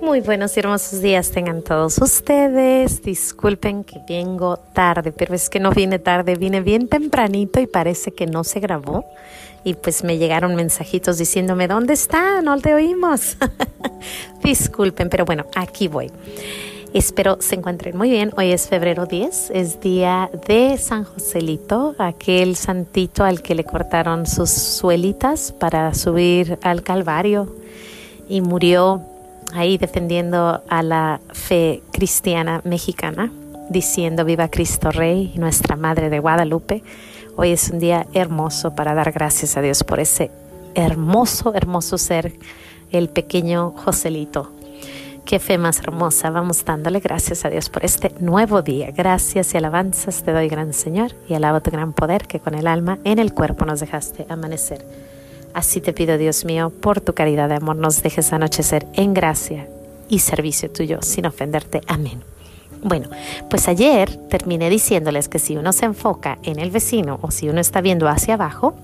Muy buenos y hermosos días tengan todos ustedes. Disculpen que vengo tarde, pero es que no vine tarde, vine bien tempranito y parece que no se grabó. Y pues me llegaron mensajitos diciéndome, ¿dónde está? No te oímos. Disculpen, pero bueno, aquí voy. Espero se encuentren muy bien. Hoy es febrero 10, es día de San Joselito, aquel santito al que le cortaron sus suelitas para subir al Calvario y murió ahí defendiendo a la fe cristiana mexicana, diciendo viva Cristo Rey, nuestra Madre de Guadalupe. Hoy es un día hermoso para dar gracias a Dios por ese hermoso, hermoso ser, el pequeño Joselito. Qué fe más hermosa. Vamos dándole gracias a Dios por este nuevo día. Gracias y alabanzas te doy, gran Señor, y alabo tu gran poder que con el alma en el cuerpo nos dejaste amanecer. Así te pido, Dios mío, por tu caridad de amor, nos dejes anochecer en gracia y servicio tuyo, sin ofenderte. Amén. Bueno, pues ayer terminé diciéndoles que si uno se enfoca en el vecino o si uno está viendo hacia abajo,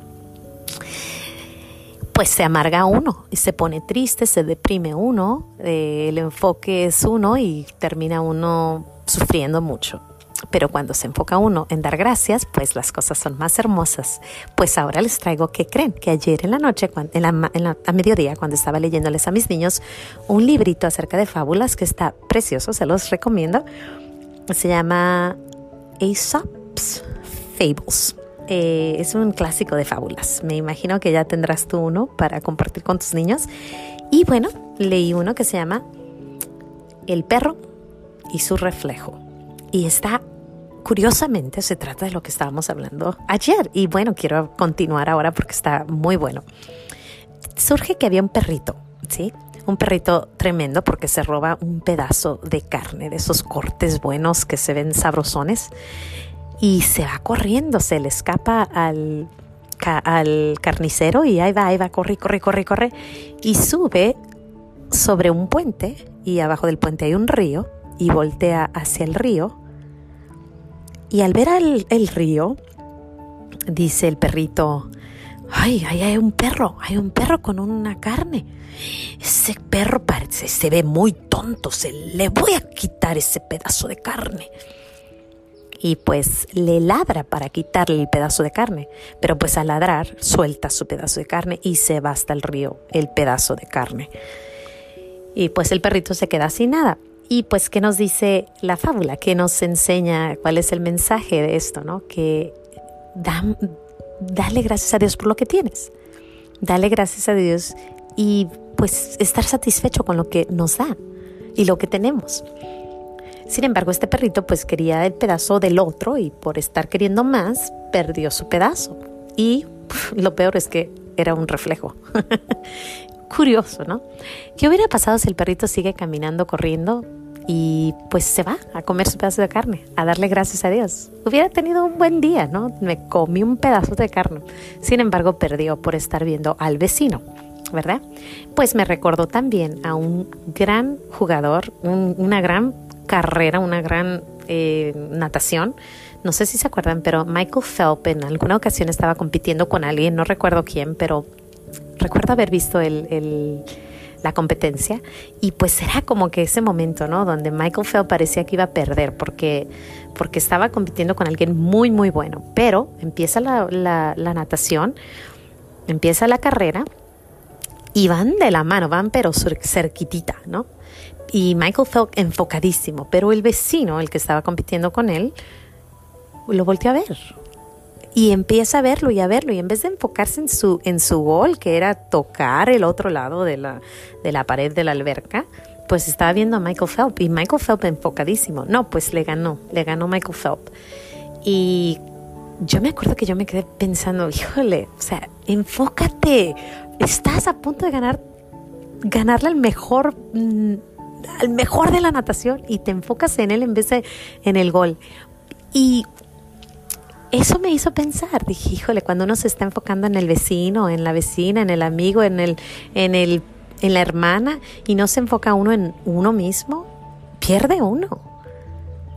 pues se amarga uno y se pone triste, se deprime uno, eh, el enfoque es uno y termina uno sufriendo mucho. Pero cuando se enfoca uno en dar gracias, pues las cosas son más hermosas. Pues ahora les traigo que creen que ayer en la noche, en la, a mediodía, cuando estaba leyéndoles a mis niños un librito acerca de fábulas que está precioso, se los recomiendo. Se llama Aesop's Fables. Eh, es un clásico de fábulas. Me imagino que ya tendrás tú uno para compartir con tus niños. Y bueno, leí uno que se llama El perro y su reflejo. Y está curiosamente se trata de lo que estábamos hablando ayer y bueno, quiero continuar ahora porque está muy bueno. Surge que había un perrito, ¿sí? Un perrito tremendo porque se roba un pedazo de carne, de esos cortes buenos que se ven sabrosones y se va corriendo, se le escapa al, al carnicero y ahí va, ahí va, corre, corre, corre, corre y sube sobre un puente y abajo del puente hay un río y voltea hacia el río y al ver al, el río, dice el perrito, ay, ay, hay un perro, hay un perro con una carne. Ese perro parece, se ve muy tonto, se le voy a quitar ese pedazo de carne. Y pues le ladra para quitarle el pedazo de carne, pero pues al ladrar suelta su pedazo de carne y se va hasta el río el pedazo de carne. Y pues el perrito se queda sin nada. Y pues, ¿qué nos dice la fábula? ¿Qué nos enseña? ¿Cuál es el mensaje de esto? ¿no? Que dale gracias a Dios por lo que tienes. Dale gracias a Dios y pues estar satisfecho con lo que nos da y lo que tenemos. Sin embargo, este perrito pues quería el pedazo del otro y por estar queriendo más, perdió su pedazo. Y lo peor es que era un reflejo. curioso, ¿no? ¿Qué hubiera pasado si el perrito sigue caminando, corriendo y pues se va a comer su pedazo de carne, a darle gracias a Dios? Hubiera tenido un buen día, ¿no? Me comí un pedazo de carne. Sin embargo, perdió por estar viendo al vecino. ¿verdad? Pues me recordó también a un gran jugador, una gran carrera, una gran eh, natación. No sé si se acuerdan, pero Michael Phelps en alguna ocasión estaba compitiendo con alguien, no recuerdo quién, pero recuerdo haber visto la competencia y pues era como que ese momento, ¿no? Donde Michael Phelps parecía que iba a perder porque, porque estaba compitiendo con alguien muy, muy bueno. Pero empieza la, la natación, empieza la carrera y van de la mano, van pero cerquitita, ¿no? Y Michael Phelps enfocadísimo, pero el vecino, el que estaba compitiendo con él, lo volteó a ver y empieza a verlo y a verlo y en vez de enfocarse en su en su gol que era tocar el otro lado de la de la pared de la alberca pues estaba viendo a Michael Phelps y Michael Phelps enfocadísimo. No pues le ganó le ganó Michael Phelps. Y yo me acuerdo que yo me quedé pensando híjole o sea enfócate estás a punto de ganar ganarle al mejor mm, al mejor de la natación y te enfocas en él en vez de en el gol. Y eso me hizo pensar, dije, híjole, cuando uno se está enfocando en el vecino, en la vecina, en el amigo, en el, en el, en la hermana, y no se enfoca uno en uno mismo, pierde uno.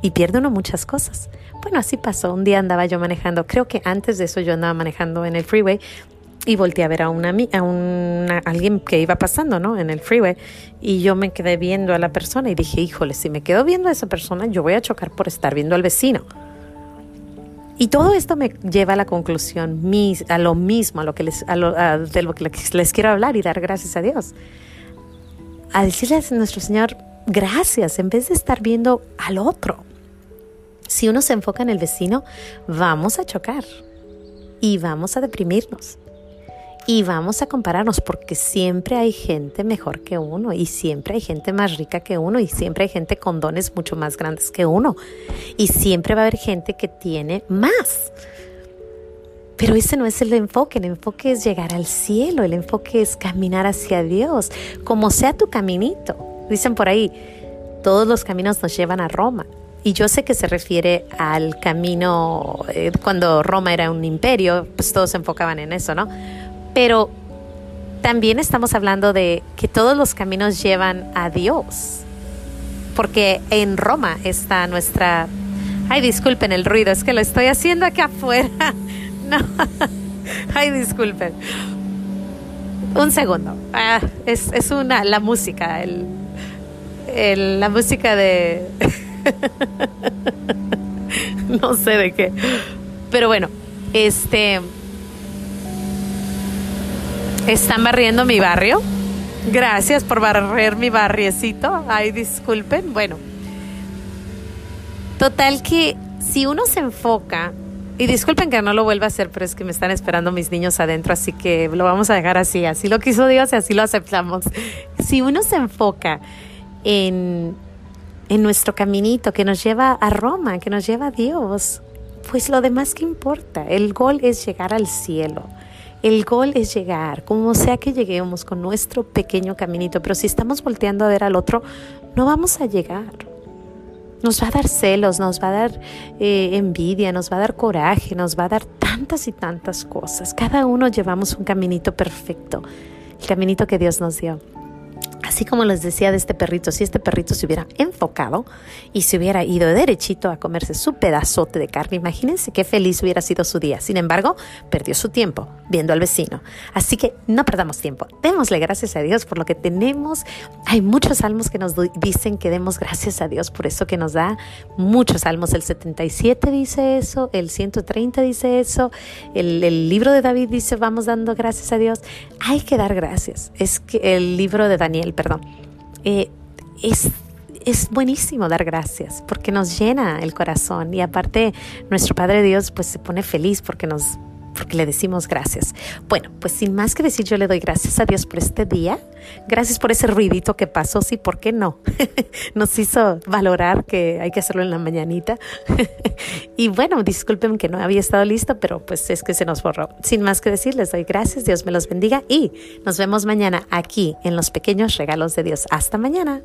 Y pierde uno muchas cosas. Bueno, así pasó. Un día andaba yo manejando, creo que antes de eso yo andaba manejando en el freeway y volteé a ver a, una, a una, alguien que iba pasando, ¿no? En el freeway. Y yo me quedé viendo a la persona y dije, híjole, si me quedo viendo a esa persona, yo voy a chocar por estar viendo al vecino. Y todo esto me lleva a la conclusión, a lo mismo, a lo que les, a lo, de lo que les quiero hablar y dar gracias a Dios. A decirles a nuestro Señor, gracias, en vez de estar viendo al otro. Si uno se enfoca en el vecino, vamos a chocar y vamos a deprimirnos y vamos a compararnos porque siempre hay gente mejor que uno y siempre hay gente más rica que uno y siempre hay gente con dones mucho más grandes que uno y siempre va a haber gente que tiene más. Pero ese no es el enfoque, el enfoque es llegar al cielo, el enfoque es caminar hacia Dios, como sea tu caminito. Dicen por ahí, todos los caminos nos llevan a Roma. Y yo sé que se refiere al camino, eh, cuando Roma era un imperio, pues todos se enfocaban en eso, ¿no? Pero también estamos hablando de que todos los caminos llevan a Dios. Porque en Roma está nuestra... Ay, disculpen el ruido, es que lo estoy haciendo aquí afuera. No. Ay, disculpen. Un segundo. Ah, es, es, una, la música, el, el, la música de... no sé de qué. Pero bueno, este... Están barriendo mi barrio. Gracias por barrer mi barriecito. Ay, disculpen. Bueno, total que si uno se enfoca, y disculpen que no lo vuelva a hacer, pero es que me están esperando mis niños adentro, así que lo vamos a dejar así. Así lo quiso Dios y así lo aceptamos. Si uno se enfoca en, en nuestro caminito que nos lleva a Roma, que nos lleva a Dios, pues lo demás que importa. El gol es llegar al cielo. El gol es llegar, como sea que lleguemos con nuestro pequeño caminito, pero si estamos volteando a ver al otro, no vamos a llegar. Nos va a dar celos, nos va a dar eh, envidia, nos va a dar coraje, nos va a dar tantas y tantas cosas. Cada uno llevamos un caminito perfecto, el caminito que Dios nos dio. Así como les decía de este perrito, si este perrito se hubiera enfocado y se hubiera ido derechito a comerse su pedazote de carne, imagínense qué feliz hubiera sido su día. Sin embargo, perdió su tiempo viendo al vecino. Así que no perdamos tiempo. Démosle gracias a Dios por lo que tenemos. Hay muchos salmos que nos dicen que demos gracias a Dios por eso que nos da. Muchos salmos. El 77 dice eso, el 130 dice eso, el, el libro de David dice vamos dando gracias a Dios. Hay que dar gracias. Es que el libro de Daniel perdón, eh, es, es buenísimo dar gracias porque nos llena el corazón y aparte nuestro Padre Dios pues se pone feliz porque nos porque le decimos gracias. Bueno, pues sin más que decir, yo le doy gracias a Dios por este día. Gracias por ese ruidito que pasó, sí, ¿por qué no? Nos hizo valorar que hay que hacerlo en la mañanita. y bueno, disculpen que no había estado listo, pero pues es que se nos borró. Sin más que decir, les doy gracias, Dios me los bendiga y nos vemos mañana aquí en los pequeños regalos de Dios. Hasta mañana.